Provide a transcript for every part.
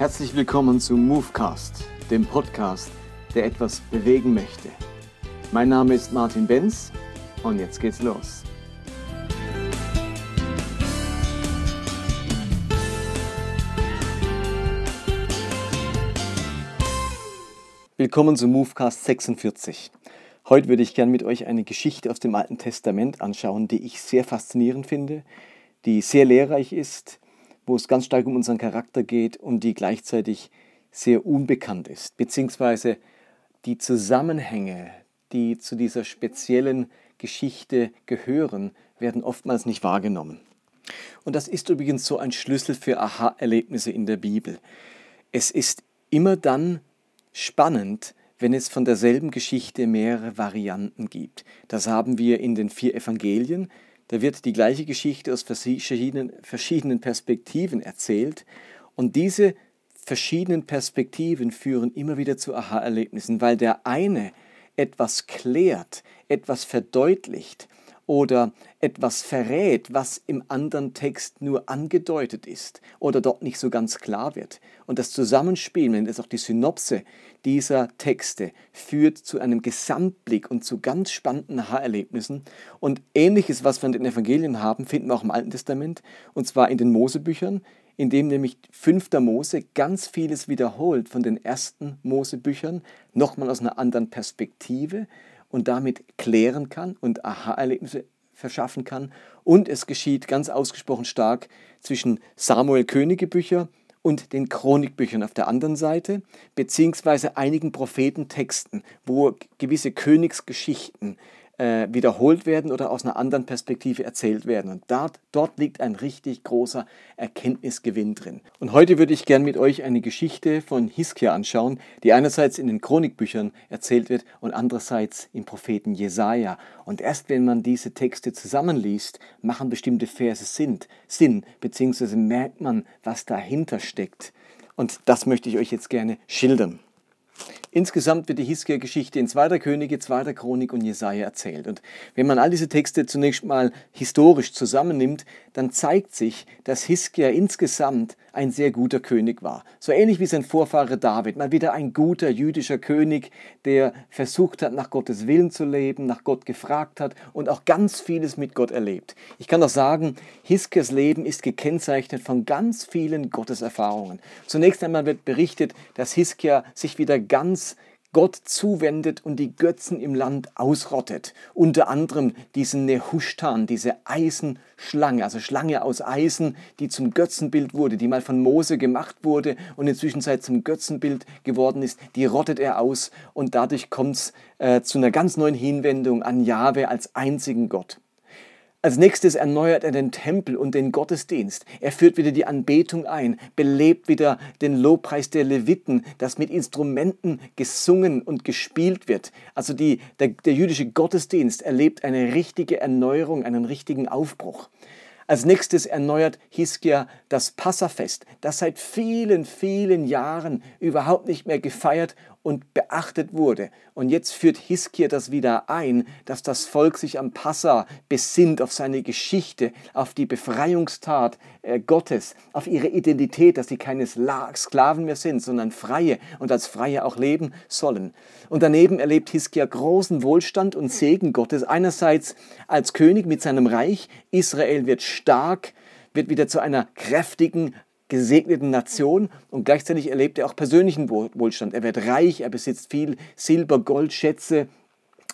Herzlich willkommen zu Movecast, dem Podcast, der etwas bewegen möchte. Mein Name ist Martin Benz und jetzt geht's los. Willkommen zu Movecast 46. Heute würde ich gerne mit euch eine Geschichte aus dem Alten Testament anschauen, die ich sehr faszinierend finde, die sehr lehrreich ist, wo es ganz stark um unseren Charakter geht und die gleichzeitig sehr unbekannt ist, beziehungsweise die Zusammenhänge, die zu dieser speziellen Geschichte gehören, werden oftmals nicht wahrgenommen. Und das ist übrigens so ein Schlüssel für Aha-Erlebnisse in der Bibel. Es ist immer dann spannend, wenn es von derselben Geschichte mehrere Varianten gibt. Das haben wir in den vier Evangelien. Da wird die gleiche Geschichte aus verschiedenen, verschiedenen Perspektiven erzählt. Und diese verschiedenen Perspektiven führen immer wieder zu Aha-Erlebnissen, weil der eine etwas klärt, etwas verdeutlicht oder etwas verrät, was im anderen Text nur angedeutet ist oder dort nicht so ganz klar wird. Und das Zusammenspiel, wenn es auch die Synopse dieser Texte führt zu einem Gesamtblick und zu ganz spannenden Aha-Erlebnissen. Und ähnliches, was wir in den Evangelien haben, finden wir auch im Alten Testament, und zwar in den Mosebüchern, in dem nämlich 5. Mose ganz vieles wiederholt von den ersten Mosebüchern, nochmal aus einer anderen Perspektive und damit klären kann und Aha-Erlebnisse verschaffen kann. Und es geschieht ganz ausgesprochen stark zwischen Samuel Königebücher und den Chronikbüchern auf der anderen Seite, beziehungsweise einigen Prophetentexten, wo gewisse Königsgeschichten wiederholt werden oder aus einer anderen Perspektive erzählt werden. Und dort, dort liegt ein richtig großer Erkenntnisgewinn drin. Und heute würde ich gern mit euch eine Geschichte von Hiskia anschauen, die einerseits in den Chronikbüchern erzählt wird und andererseits im Propheten Jesaja. Und erst wenn man diese Texte zusammenliest, machen bestimmte Verse Sinn beziehungsweise merkt man, was dahinter steckt. Und das möchte ich euch jetzt gerne schildern. Insgesamt wird die Hiskia-Geschichte in 2. Könige, 2. Chronik und Jesaja erzählt. Und wenn man all diese Texte zunächst mal historisch zusammennimmt, dann zeigt sich, dass Hiskia insgesamt ein sehr guter König war. So ähnlich wie sein Vorfahre David. Mal wieder ein guter jüdischer König, der versucht hat, nach Gottes Willen zu leben, nach Gott gefragt hat und auch ganz vieles mit Gott erlebt. Ich kann auch sagen, Hiskias Leben ist gekennzeichnet von ganz vielen Gotteserfahrungen. Zunächst einmal wird berichtet, dass Hiskia sich wieder ganz Gott zuwendet und die Götzen im Land ausrottet. Unter anderem diesen Nehushtan, diese Eisenschlange, also Schlange aus Eisen, die zum Götzenbild wurde, die mal von Mose gemacht wurde und inzwischen zum Götzenbild geworden ist, die rottet er aus und dadurch kommt es äh, zu einer ganz neuen Hinwendung an Jahwe als einzigen Gott. Als nächstes erneuert er den Tempel und den Gottesdienst. Er führt wieder die Anbetung ein, belebt wieder den Lobpreis der Leviten, das mit Instrumenten gesungen und gespielt wird. Also die, der, der jüdische Gottesdienst erlebt eine richtige Erneuerung, einen richtigen Aufbruch. Als nächstes erneuert Hiskia das Passafest, das seit vielen, vielen Jahren überhaupt nicht mehr gefeiert und beachtet wurde. Und jetzt führt Hiskia das wieder ein, dass das Volk sich am Passa besinnt, auf seine Geschichte, auf die Befreiungstat äh, Gottes, auf ihre Identität, dass sie keine Sklaven mehr sind, sondern Freie und als Freie auch leben sollen. Und daneben erlebt Hiskia großen Wohlstand und Segen Gottes. Einerseits als König mit seinem Reich. Israel wird stark, wird wieder zu einer kräftigen, gesegneten Nation und gleichzeitig erlebt er auch persönlichen Wohlstand. Er wird reich, er besitzt viel Silber, Gold, Schätze,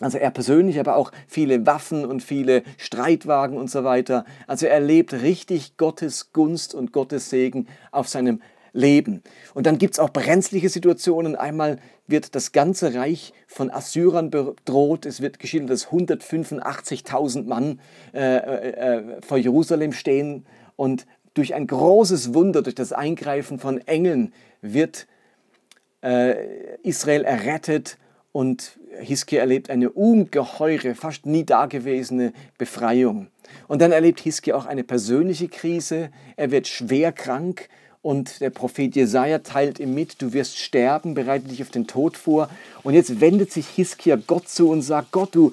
also er persönlich, aber auch viele Waffen und viele Streitwagen und so weiter. Also er erlebt richtig Gottes Gunst und Gottes Segen auf seinem Leben. Und dann gibt es auch brenzliche Situationen. Einmal wird das ganze Reich von Assyrern bedroht. Es wird geschildert, dass 185.000 Mann äh, äh, äh, vor Jerusalem stehen und durch ein großes Wunder, durch das Eingreifen von Engeln wird äh, Israel errettet und Hiskia erlebt eine ungeheure, fast nie dagewesene Befreiung. Und dann erlebt Hiskia auch eine persönliche Krise. Er wird schwer krank und der Prophet Jesaja teilt ihm mit: Du wirst sterben, bereite dich auf den Tod vor. Und jetzt wendet sich Hiskia Gott zu und sagt: Gott, du,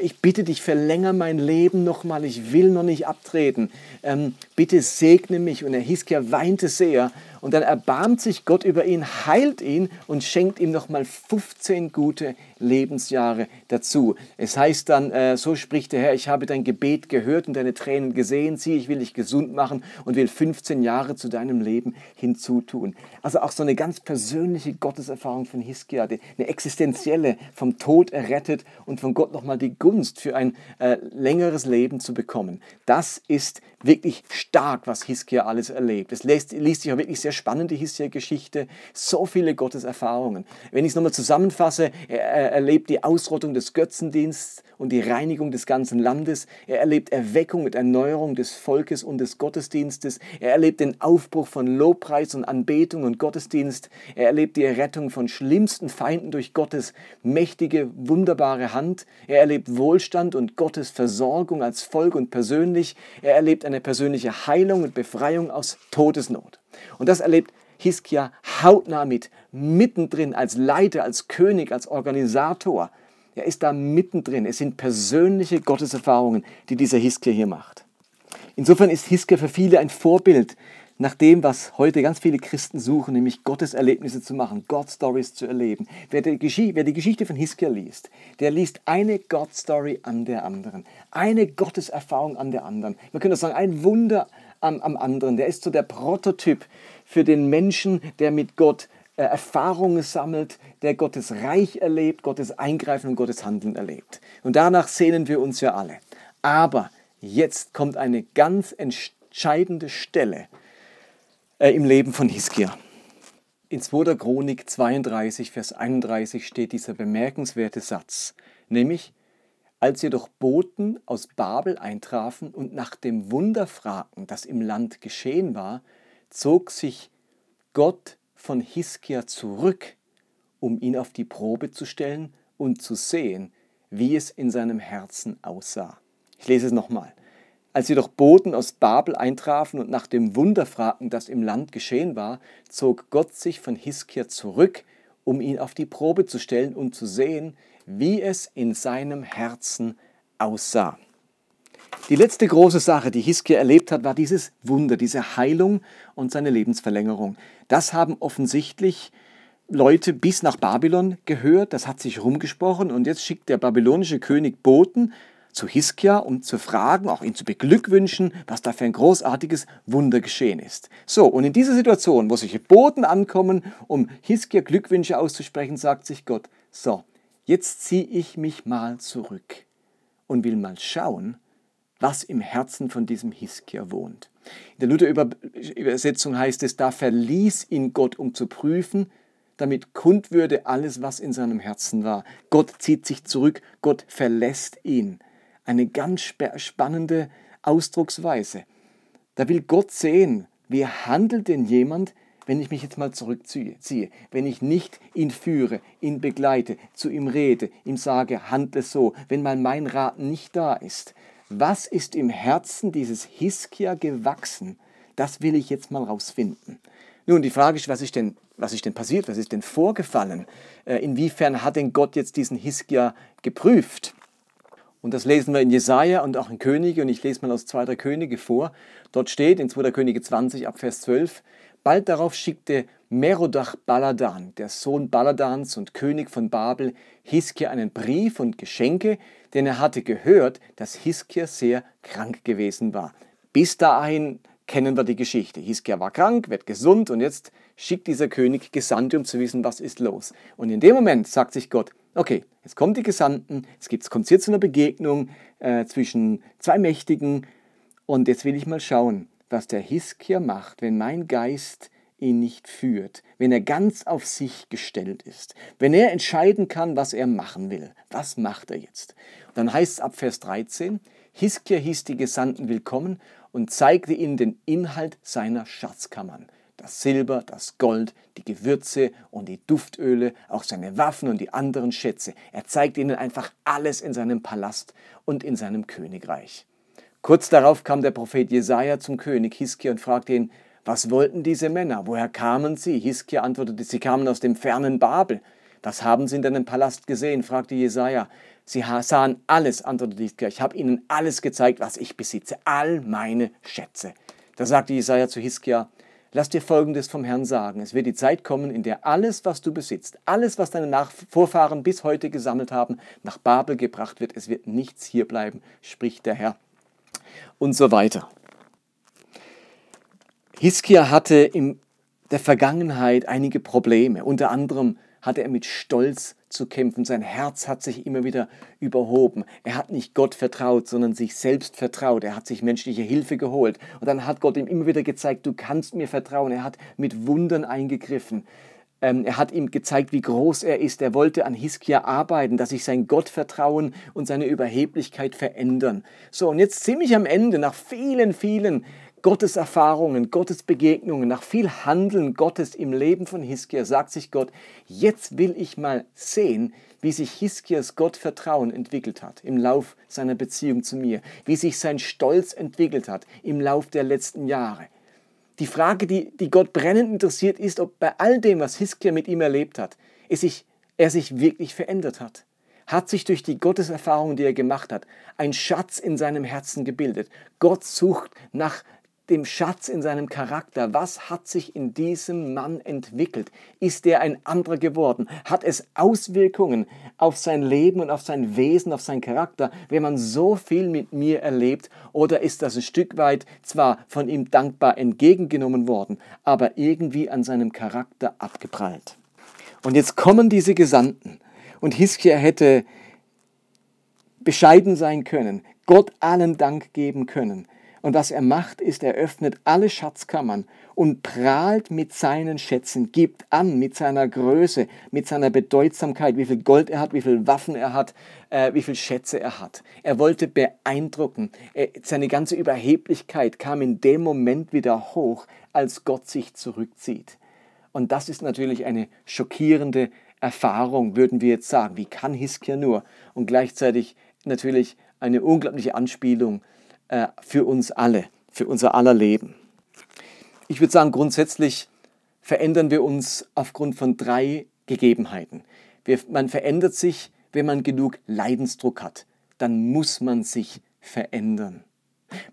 ich bitte dich, verlänger mein Leben nochmal, ich will noch nicht abtreten. Ähm, bitte segne mich. Und der Hiskia weinte sehr. Und dann erbarmt sich Gott über ihn, heilt ihn und schenkt ihm nochmal 15 gute Lebensjahre dazu. Es heißt dann, äh, so spricht der Herr, ich habe dein Gebet gehört und deine Tränen gesehen. Sieh, ich will dich gesund machen und will 15 Jahre zu deinem Leben hinzutun. Also auch so eine ganz persönliche Gotteserfahrung von Hiskia, eine existenzielle, vom Tod errettet und von Gott nochmal die Gunst für ein äh, längeres Leben zu bekommen. Das ist wirklich stark, was Hiskia alles erlebt. Es liest, liest sich auch wirklich sehr spannend, die Hiskia-Geschichte. So viele Gotteserfahrungen. Wenn ich es nochmal zusammenfasse, er, er erlebt die Ausrottung des Götzendienstes und die Reinigung des ganzen Landes. Er erlebt Erweckung und Erneuerung des Volkes und des Gottesdienstes. Er erlebt den Aufbruch von Lobpreis und Anbetung und Gottesdienst. Er erlebt die Errettung von schlimmsten Feinden durch Gottes mächtige, wunderbare Hand. Er erlebt Wohlstand und Gottes Versorgung als Volk und persönlich. Er erlebt eine persönliche Heilung und Befreiung aus Todesnot. Und das erlebt Hiskia hautnah mit, mittendrin als Leiter, als König, als Organisator. Er ist da mittendrin. Es sind persönliche Gotteserfahrungen, die dieser Hiskia hier macht. Insofern ist Hiskia für viele ein Vorbild nach dem, was heute ganz viele Christen suchen, nämlich Gottes Erlebnisse zu machen, God Stories zu erleben. Wer die, Geschichte von Hiskia liest, der liest eine God Story an der anderen, eine Gotteserfahrung an der anderen. Man könnte sagen, ein Wunder am, am anderen. Der ist so der Prototyp für den Menschen, der mit Gott äh, Erfahrungen sammelt, der Gottes Reich erlebt, Gottes Eingreifen und Gottes Handeln erlebt. Und danach sehnen wir uns ja alle. Aber jetzt kommt eine ganz entscheidende Stelle äh, im Leben von Hiskia. In 2. Chronik 32, Vers 31 steht dieser bemerkenswerte Satz, nämlich, als jedoch Boten aus Babel eintrafen und nach dem Wunder fragten, das im Land geschehen war, zog sich Gott von Hiskia zurück, um ihn auf die Probe zu stellen und zu sehen, wie es in seinem Herzen aussah. Ich lese es nochmal. Als jedoch Boten aus Babel eintrafen und nach dem Wunder fragten, das im Land geschehen war, zog Gott sich von Hiskia zurück, um ihn auf die Probe zu stellen und zu sehen, wie es in seinem Herzen aussah. Die letzte große Sache, die Hiskia erlebt hat, war dieses Wunder, diese Heilung und seine Lebensverlängerung. Das haben offensichtlich Leute bis nach Babylon gehört, das hat sich rumgesprochen und jetzt schickt der babylonische König Boten zu Hiskia, um zu fragen, auch ihn zu beglückwünschen, was da für ein großartiges Wunder geschehen ist. So, und in dieser Situation, wo solche Boten ankommen, um Hiskia Glückwünsche auszusprechen, sagt sich Gott, so, jetzt ziehe ich mich mal zurück und will mal schauen, was im Herzen von diesem Hiskia wohnt. In der Luther-Übersetzung heißt es, da verließ ihn Gott, um zu prüfen, damit kund würde alles, was in seinem Herzen war. Gott zieht sich zurück, Gott verlässt ihn. Eine ganz spannende Ausdrucksweise. Da will Gott sehen, wie handelt denn jemand, wenn ich mich jetzt mal zurückziehe, wenn ich nicht ihn führe, ihn begleite, zu ihm rede, ihm sage, handle so, wenn mal mein Rat nicht da ist, was ist im Herzen dieses Hiskia gewachsen? Das will ich jetzt mal rausfinden. Nun, die Frage ist, was ist denn, was ist denn passiert? Was ist denn vorgefallen? Äh, inwiefern hat denn Gott jetzt diesen Hiskia geprüft? Und das lesen wir in Jesaja und auch in Könige. Und ich lese mal aus 2. Könige vor. Dort steht in 2. Könige 20 ab Vers 12: Bald darauf schickte Merodach Baladan, der Sohn Baladans und König von Babel, Hiskia einen Brief und Geschenke, denn er hatte gehört, dass Hiskia sehr krank gewesen war. Bis dahin kennen wir die Geschichte. Hiskia war krank, wird gesund und jetzt schickt dieser König Gesandte, um zu wissen, was ist los. Und in dem Moment sagt sich Gott, okay, jetzt kommen die Gesandten, es gibt, kommt hier zu einer Begegnung äh, zwischen zwei Mächtigen und jetzt will ich mal schauen, was der Hiskia macht, wenn mein Geist ihn nicht führt, wenn er ganz auf sich gestellt ist, wenn er entscheiden kann, was er machen will. Was macht er jetzt? Dann heißt es ab Vers 13, Hiskia hieß die Gesandten willkommen und zeigte ihnen den Inhalt seiner Schatzkammern. Das Silber, das Gold, die Gewürze und die Duftöle, auch seine Waffen und die anderen Schätze. Er zeigte ihnen einfach alles in seinem Palast und in seinem Königreich. Kurz darauf kam der Prophet Jesaja zum König Hiskia und fragte ihn, was wollten diese Männer? Woher kamen sie? Hiskia antwortete, sie kamen aus dem fernen Babel. Das haben sie in deinem Palast gesehen, fragte Jesaja. Sie sahen alles, antwortete Hiskia. Ich habe ihnen alles gezeigt, was ich besitze, all meine Schätze. Da sagte Jesaja zu Hiskia: Lass dir Folgendes vom Herrn sagen. Es wird die Zeit kommen, in der alles, was du besitzt, alles, was deine Nach Vorfahren bis heute gesammelt haben, nach Babel gebracht wird. Es wird nichts hier bleiben, spricht der Herr. Und so weiter. Hiskia hatte in der Vergangenheit einige Probleme. Unter anderem hatte er mit Stolz zu kämpfen. Sein Herz hat sich immer wieder überhoben. Er hat nicht Gott vertraut, sondern sich selbst vertraut. Er hat sich menschliche Hilfe geholt. Und dann hat Gott ihm immer wieder gezeigt, du kannst mir vertrauen. Er hat mit Wundern eingegriffen. Ähm, er hat ihm gezeigt, wie groß er ist. Er wollte an Hiskia arbeiten, dass sich sein Gottvertrauen und seine Überheblichkeit verändern. So, und jetzt ziemlich am Ende, nach vielen, vielen Gottes Erfahrungen, Gottes Begegnungen, nach viel Handeln Gottes im Leben von Hiskia, sagt sich Gott, jetzt will ich mal sehen, wie sich Hiskias Gottvertrauen entwickelt hat im Lauf seiner Beziehung zu mir, wie sich sein Stolz entwickelt hat im Lauf der letzten Jahre. Die Frage, die, die Gott brennend interessiert, ist, ob bei all dem, was Hiskia mit ihm erlebt hat, er sich, er sich wirklich verändert hat hat sich durch die Gotteserfahrung, die er gemacht hat, ein Schatz in seinem Herzen gebildet. Gott sucht nach dem Schatz in seinem Charakter. Was hat sich in diesem Mann entwickelt? Ist er ein anderer geworden? Hat es Auswirkungen auf sein Leben und auf sein Wesen, auf seinen Charakter, wenn man so viel mit mir erlebt? Oder ist das ein Stück weit zwar von ihm dankbar entgegengenommen worden, aber irgendwie an seinem Charakter abgeprallt? Und jetzt kommen diese Gesandten und Hiskia hätte bescheiden sein können, Gott allen Dank geben können und was er macht, ist, er öffnet alle Schatzkammern und prahlt mit seinen Schätzen, gibt an mit seiner Größe, mit seiner Bedeutsamkeit, wie viel Gold er hat, wie viel Waffen er hat, äh, wie viel Schätze er hat. Er wollte beeindrucken. Er, seine ganze Überheblichkeit kam in dem Moment wieder hoch, als Gott sich zurückzieht. Und das ist natürlich eine schockierende Erfahrung, würden wir jetzt sagen. Wie kann Hiskia nur? Und gleichzeitig natürlich eine unglaubliche Anspielung äh, für uns alle, für unser aller Leben. Ich würde sagen, grundsätzlich verändern wir uns aufgrund von drei Gegebenheiten. Wir, man verändert sich, wenn man genug Leidensdruck hat. Dann muss man sich verändern.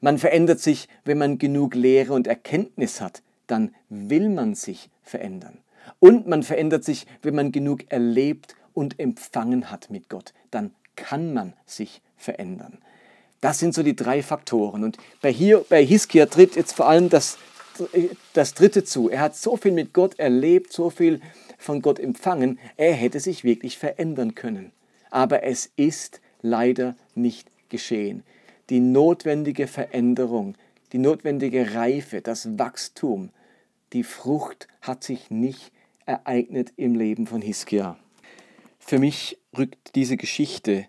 Man verändert sich, wenn man genug Lehre und Erkenntnis hat. Dann will man sich verändern. Und man verändert sich, wenn man genug erlebt und empfangen hat mit Gott. Dann kann man sich verändern. Das sind so die drei Faktoren. Und bei, hier, bei Hiskia tritt jetzt vor allem das, das Dritte zu. Er hat so viel mit Gott erlebt, so viel von Gott empfangen, er hätte sich wirklich verändern können. Aber es ist leider nicht geschehen. Die notwendige Veränderung, die notwendige Reife, das Wachstum, die Frucht hat sich nicht ereignet im Leben von Hiskia. Für mich rückt diese Geschichte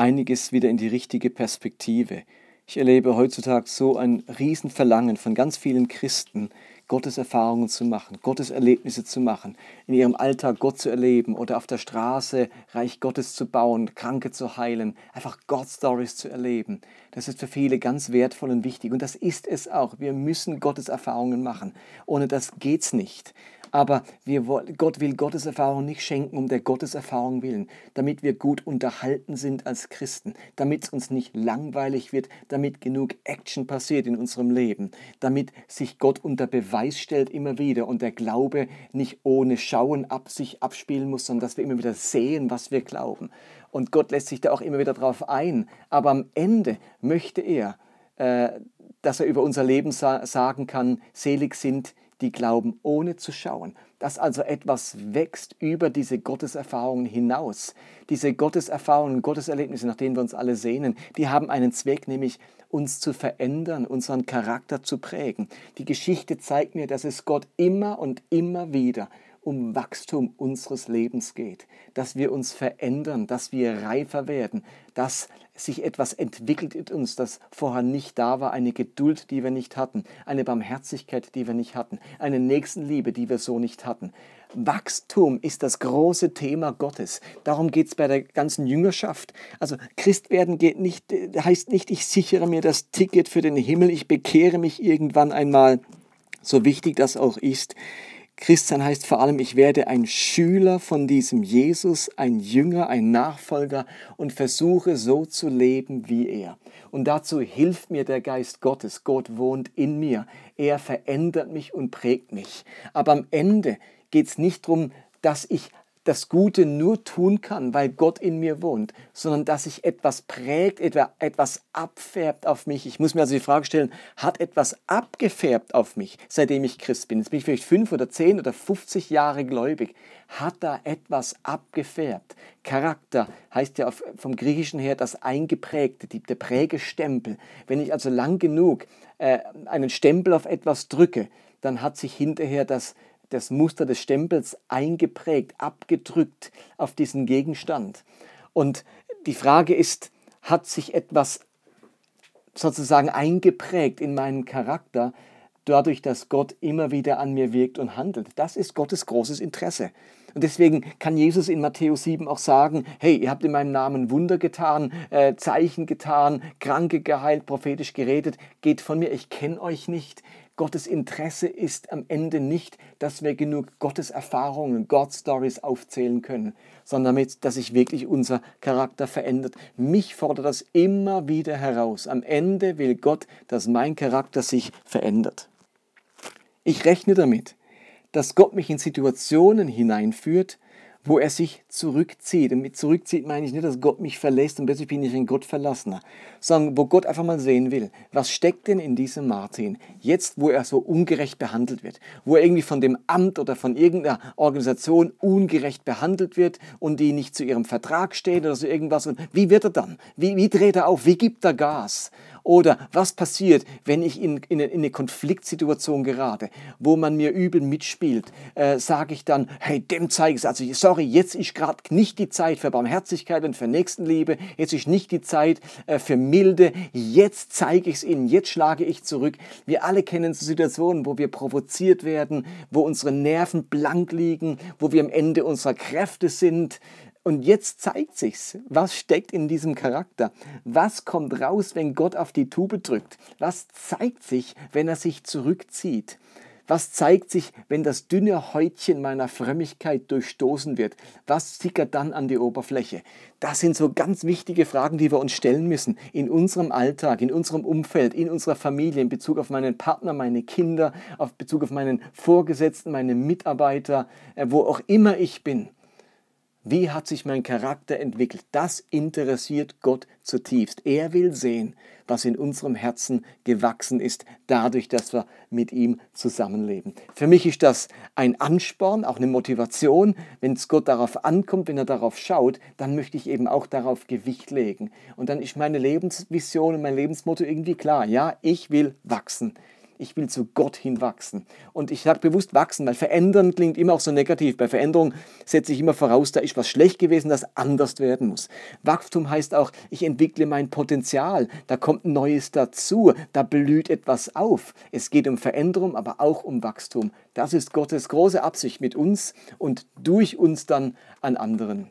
einiges wieder in die richtige Perspektive. Ich erlebe heutzutage so ein Riesenverlangen von ganz vielen Christen, Gottes Erfahrungen zu machen, Gottes Erlebnisse zu machen, in ihrem Alltag Gott zu erleben oder auf der Straße Reich Gottes zu bauen, Kranke zu heilen, einfach Gott-Stories zu erleben. Das ist für viele ganz wertvoll und wichtig und das ist es auch. Wir müssen Gottes Erfahrungen machen. Ohne das geht's nicht. Aber wir, Gott will Gotteserfahrung nicht schenken um der Gotteserfahrung willen, damit wir gut unterhalten sind als Christen, damit es uns nicht langweilig wird, damit genug Action passiert in unserem Leben, damit sich Gott unter Beweis stellt immer wieder und der Glaube nicht ohne Schauen ab sich abspielen muss, sondern dass wir immer wieder sehen, was wir glauben. Und Gott lässt sich da auch immer wieder drauf ein. Aber am Ende möchte er, äh, dass er über unser Leben sa sagen kann, selig sind, die glauben ohne zu schauen, dass also etwas wächst über diese Gotteserfahrungen hinaus. Diese Gotteserfahrungen, Gotteserlebnisse, nach denen wir uns alle sehnen, die haben einen Zweck, nämlich uns zu verändern, unseren Charakter zu prägen. Die Geschichte zeigt mir, dass es Gott immer und immer wieder um Wachstum unseres Lebens geht, dass wir uns verändern, dass wir reifer werden, dass sich etwas entwickelt in uns, das vorher nicht da war, eine Geduld, die wir nicht hatten, eine Barmherzigkeit, die wir nicht hatten, eine Nächstenliebe, die wir so nicht hatten. Wachstum ist das große Thema Gottes. Darum geht es bei der ganzen Jüngerschaft. Also Christwerden geht nicht, heißt nicht, ich sichere mir das Ticket für den Himmel, ich bekehre mich irgendwann einmal, so wichtig das auch ist. Christian heißt vor allem, ich werde ein Schüler von diesem Jesus, ein Jünger, ein Nachfolger und versuche so zu leben wie er. Und dazu hilft mir der Geist Gottes. Gott wohnt in mir. Er verändert mich und prägt mich. Aber am Ende geht es nicht darum, dass ich das Gute nur tun kann, weil Gott in mir wohnt, sondern dass sich etwas prägt, etwas abfärbt auf mich. Ich muss mir also die Frage stellen, hat etwas abgefärbt auf mich, seitdem ich Christ bin? Jetzt bin ich vielleicht fünf oder zehn oder 50 Jahre gläubig. Hat da etwas abgefärbt? Charakter heißt ja vom Griechischen her das Eingeprägte, der Prägestempel. Wenn ich also lang genug äh, einen Stempel auf etwas drücke, dann hat sich hinterher das das Muster des Stempels eingeprägt, abgedrückt auf diesen Gegenstand. Und die Frage ist, hat sich etwas sozusagen eingeprägt in meinen Charakter, dadurch, dass Gott immer wieder an mir wirkt und handelt. Das ist Gottes großes Interesse. Und deswegen kann Jesus in Matthäus 7 auch sagen, hey, ihr habt in meinem Namen Wunder getan, äh, Zeichen getan, Kranke geheilt, prophetisch geredet, geht von mir, ich kenne euch nicht. Gottes Interesse ist am Ende nicht, dass wir genug Gottes Erfahrungen, God Stories aufzählen können, sondern damit, dass sich wirklich unser Charakter verändert. Mich fordert das immer wieder heraus. Am Ende will Gott, dass mein Charakter sich verändert. Ich rechne damit, dass Gott mich in Situationen hineinführt, wo er sich zurückzieht. Und mit zurückzieht meine ich nicht, dass Gott mich verlässt und plötzlich bin ich ein Gottverlassener, sondern wo Gott einfach mal sehen will, was steckt denn in diesem Martin, jetzt wo er so ungerecht behandelt wird, wo er irgendwie von dem Amt oder von irgendeiner Organisation ungerecht behandelt wird und die nicht zu ihrem Vertrag steht oder so irgendwas. Und wie wird er dann? Wie, wie dreht er auf? Wie gibt er Gas? Oder was passiert, wenn ich in, in, in eine Konfliktsituation gerate, wo man mir übel mitspielt? Äh, Sage ich dann, hey, dem zeige ich es. Also, sorry, jetzt ist gerade nicht die Zeit für Barmherzigkeit und für Nächstenliebe. Jetzt ist nicht die Zeit äh, für Milde. Jetzt zeige ich es ihnen. Jetzt schlage ich zurück. Wir alle kennen so Situationen, wo wir provoziert werden, wo unsere Nerven blank liegen, wo wir am Ende unserer Kräfte sind. Und jetzt zeigt sich's, was steckt in diesem Charakter? Was kommt raus, wenn Gott auf die Tube drückt? Was zeigt sich, wenn er sich zurückzieht? Was zeigt sich, wenn das dünne Häutchen meiner Frömmigkeit durchstoßen wird? Was sickert dann an die Oberfläche? Das sind so ganz wichtige Fragen, die wir uns stellen müssen in unserem Alltag, in unserem Umfeld, in unserer Familie, in Bezug auf meinen Partner, meine Kinder, auf Bezug auf meinen Vorgesetzten, meine Mitarbeiter, äh, wo auch immer ich bin. Wie hat sich mein Charakter entwickelt? Das interessiert Gott zutiefst. Er will sehen, was in unserem Herzen gewachsen ist, dadurch, dass wir mit ihm zusammenleben. Für mich ist das ein Ansporn, auch eine Motivation. Wenn es Gott darauf ankommt, wenn er darauf schaut, dann möchte ich eben auch darauf Gewicht legen. Und dann ist meine Lebensvision und mein Lebensmotto irgendwie klar. Ja, ich will wachsen ich will zu Gott hinwachsen. Und ich sage bewusst wachsen, weil verändern klingt immer auch so negativ. Bei Veränderung setze ich immer voraus, da ist was schlecht gewesen, das anders werden muss. Wachstum heißt auch, ich entwickle mein Potenzial, da kommt Neues dazu, da blüht etwas auf. Es geht um Veränderung, aber auch um Wachstum. Das ist Gottes große Absicht mit uns und durch uns dann an anderen.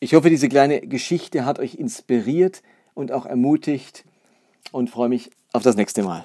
Ich hoffe, diese kleine Geschichte hat euch inspiriert und auch ermutigt und freue mich auf das nächste Mal.